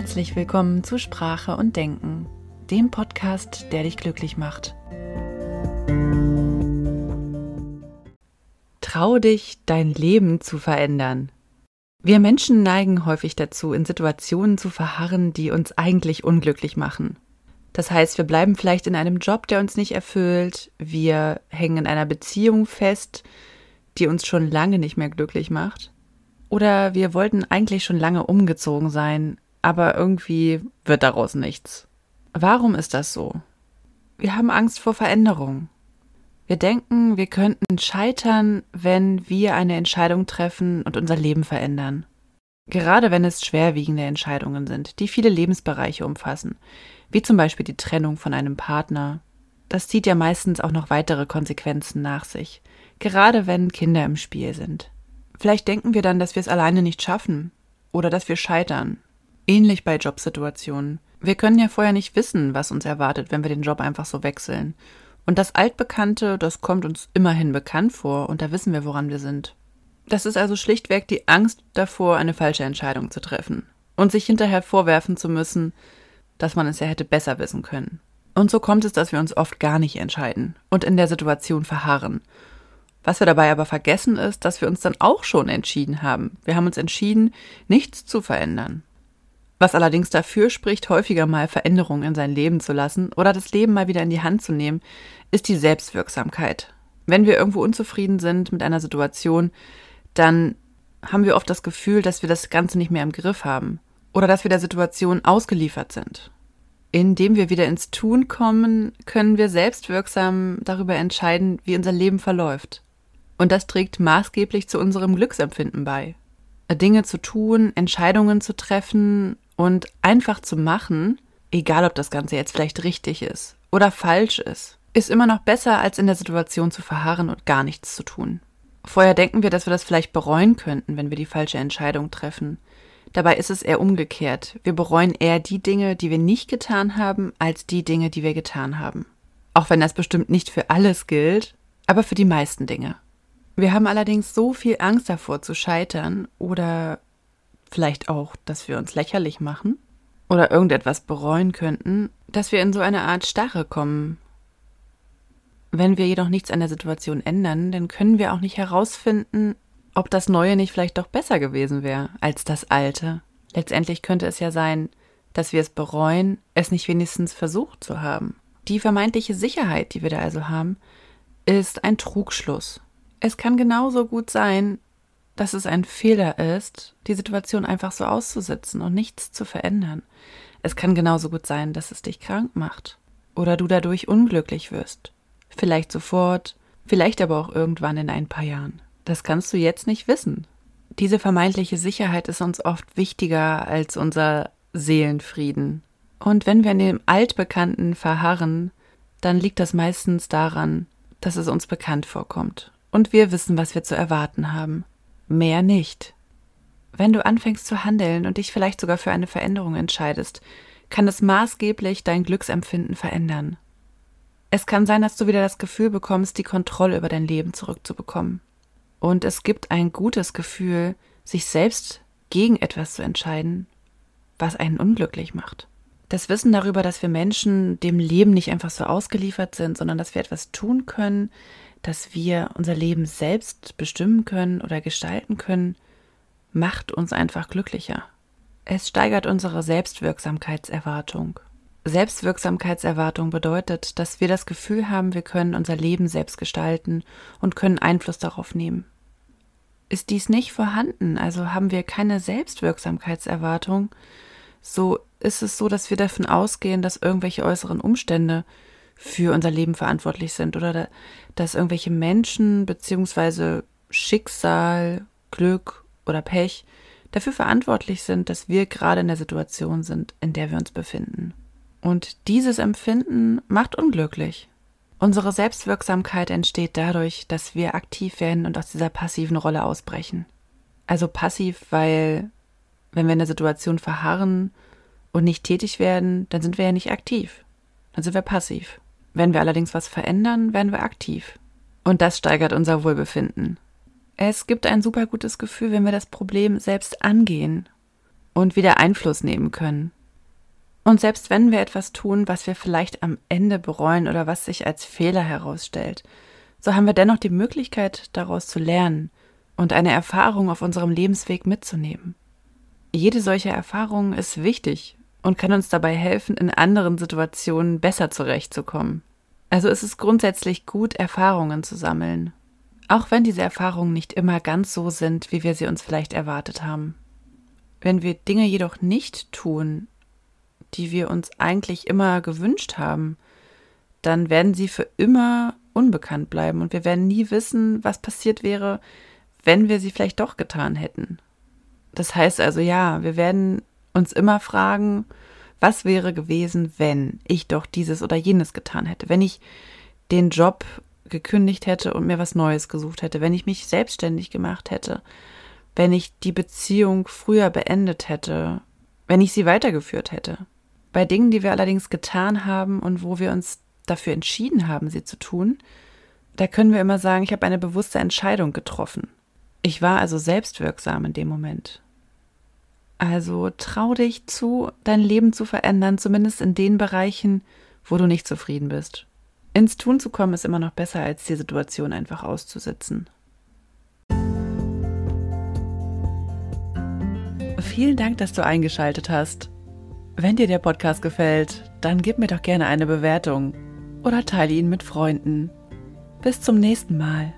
Herzlich willkommen zu Sprache und Denken, dem Podcast, der dich glücklich macht. Trau dich, dein Leben zu verändern. Wir Menschen neigen häufig dazu, in Situationen zu verharren, die uns eigentlich unglücklich machen. Das heißt, wir bleiben vielleicht in einem Job, der uns nicht erfüllt, wir hängen in einer Beziehung fest, die uns schon lange nicht mehr glücklich macht. Oder wir wollten eigentlich schon lange umgezogen sein, aber irgendwie wird daraus nichts. Warum ist das so? Wir haben Angst vor Veränderung. Wir denken, wir könnten scheitern, wenn wir eine Entscheidung treffen und unser Leben verändern. Gerade wenn es schwerwiegende Entscheidungen sind, die viele Lebensbereiche umfassen, wie zum Beispiel die Trennung von einem Partner. Das zieht ja meistens auch noch weitere Konsequenzen nach sich, gerade wenn Kinder im Spiel sind. Vielleicht denken wir dann, dass wir es alleine nicht schaffen oder dass wir scheitern. Ähnlich bei Jobsituationen. Wir können ja vorher nicht wissen, was uns erwartet, wenn wir den Job einfach so wechseln. Und das Altbekannte, das kommt uns immerhin bekannt vor und da wissen wir, woran wir sind. Das ist also schlichtweg die Angst davor, eine falsche Entscheidung zu treffen und sich hinterher vorwerfen zu müssen, dass man es ja hätte besser wissen können. Und so kommt es, dass wir uns oft gar nicht entscheiden und in der Situation verharren was wir dabei aber vergessen ist, dass wir uns dann auch schon entschieden haben. Wir haben uns entschieden, nichts zu verändern. Was allerdings dafür spricht, häufiger mal Veränderungen in sein Leben zu lassen oder das Leben mal wieder in die Hand zu nehmen, ist die Selbstwirksamkeit. Wenn wir irgendwo unzufrieden sind mit einer Situation, dann haben wir oft das Gefühl, dass wir das Ganze nicht mehr im Griff haben oder dass wir der Situation ausgeliefert sind. Indem wir wieder ins Tun kommen, können wir selbstwirksam darüber entscheiden, wie unser Leben verläuft. Und das trägt maßgeblich zu unserem Glücksempfinden bei. Dinge zu tun, Entscheidungen zu treffen und einfach zu machen, egal ob das Ganze jetzt vielleicht richtig ist oder falsch ist, ist immer noch besser, als in der Situation zu verharren und gar nichts zu tun. Vorher denken wir, dass wir das vielleicht bereuen könnten, wenn wir die falsche Entscheidung treffen. Dabei ist es eher umgekehrt. Wir bereuen eher die Dinge, die wir nicht getan haben, als die Dinge, die wir getan haben. Auch wenn das bestimmt nicht für alles gilt, aber für die meisten Dinge. Wir haben allerdings so viel Angst davor zu scheitern oder vielleicht auch, dass wir uns lächerlich machen oder irgendetwas bereuen könnten, dass wir in so eine Art Starre kommen. Wenn wir jedoch nichts an der Situation ändern, dann können wir auch nicht herausfinden, ob das Neue nicht vielleicht doch besser gewesen wäre als das Alte. Letztendlich könnte es ja sein, dass wir es bereuen, es nicht wenigstens versucht zu haben. Die vermeintliche Sicherheit, die wir da also haben, ist ein Trugschluss. Es kann genauso gut sein, dass es ein Fehler ist, die Situation einfach so auszusitzen und nichts zu verändern. Es kann genauso gut sein, dass es dich krank macht oder du dadurch unglücklich wirst. Vielleicht sofort, vielleicht aber auch irgendwann in ein paar Jahren. Das kannst du jetzt nicht wissen. Diese vermeintliche Sicherheit ist uns oft wichtiger als unser Seelenfrieden. Und wenn wir in dem Altbekannten verharren, dann liegt das meistens daran, dass es uns bekannt vorkommt und wir wissen, was wir zu erwarten haben. Mehr nicht. Wenn du anfängst zu handeln und dich vielleicht sogar für eine Veränderung entscheidest, kann es maßgeblich dein Glücksempfinden verändern. Es kann sein, dass du wieder das Gefühl bekommst, die Kontrolle über dein Leben zurückzubekommen. Und es gibt ein gutes Gefühl, sich selbst gegen etwas zu entscheiden, was einen unglücklich macht. Das Wissen darüber, dass wir Menschen dem Leben nicht einfach so ausgeliefert sind, sondern dass wir etwas tun können, dass wir unser Leben selbst bestimmen können oder gestalten können, macht uns einfach glücklicher. Es steigert unsere Selbstwirksamkeitserwartung. Selbstwirksamkeitserwartung bedeutet, dass wir das Gefühl haben, wir können unser Leben selbst gestalten und können Einfluss darauf nehmen. Ist dies nicht vorhanden, also haben wir keine Selbstwirksamkeitserwartung, so ist es so, dass wir davon ausgehen, dass irgendwelche äußeren Umstände für unser Leben verantwortlich sind oder dass irgendwelche Menschen beziehungsweise Schicksal, Glück oder Pech dafür verantwortlich sind, dass wir gerade in der Situation sind, in der wir uns befinden. Und dieses Empfinden macht unglücklich. Unsere Selbstwirksamkeit entsteht dadurch, dass wir aktiv werden und aus dieser passiven Rolle ausbrechen. Also passiv, weil wenn wir in der Situation verharren und nicht tätig werden, dann sind wir ja nicht aktiv. Dann sind wir passiv. Wenn wir allerdings was verändern, werden wir aktiv. Und das steigert unser Wohlbefinden. Es gibt ein super gutes Gefühl, wenn wir das Problem selbst angehen und wieder Einfluss nehmen können. Und selbst wenn wir etwas tun, was wir vielleicht am Ende bereuen oder was sich als Fehler herausstellt, so haben wir dennoch die Möglichkeit, daraus zu lernen und eine Erfahrung auf unserem Lebensweg mitzunehmen. Jede solche Erfahrung ist wichtig und kann uns dabei helfen, in anderen Situationen besser zurechtzukommen. Also ist es grundsätzlich gut, Erfahrungen zu sammeln, auch wenn diese Erfahrungen nicht immer ganz so sind, wie wir sie uns vielleicht erwartet haben. Wenn wir Dinge jedoch nicht tun, die wir uns eigentlich immer gewünscht haben, dann werden sie für immer unbekannt bleiben und wir werden nie wissen, was passiert wäre, wenn wir sie vielleicht doch getan hätten. Das heißt also ja, wir werden uns immer fragen, was wäre gewesen, wenn ich doch dieses oder jenes getan hätte, wenn ich den Job gekündigt hätte und mir was Neues gesucht hätte, wenn ich mich selbstständig gemacht hätte, wenn ich die Beziehung früher beendet hätte, wenn ich sie weitergeführt hätte. Bei Dingen, die wir allerdings getan haben und wo wir uns dafür entschieden haben, sie zu tun, da können wir immer sagen, ich habe eine bewusste Entscheidung getroffen. Ich war also selbstwirksam in dem Moment. Also trau dich zu, dein Leben zu verändern, zumindest in den Bereichen, wo du nicht zufrieden bist. Ins Tun zu kommen ist immer noch besser, als die Situation einfach auszusitzen. Vielen Dank, dass du eingeschaltet hast. Wenn dir der Podcast gefällt, dann gib mir doch gerne eine Bewertung oder teile ihn mit Freunden. Bis zum nächsten Mal.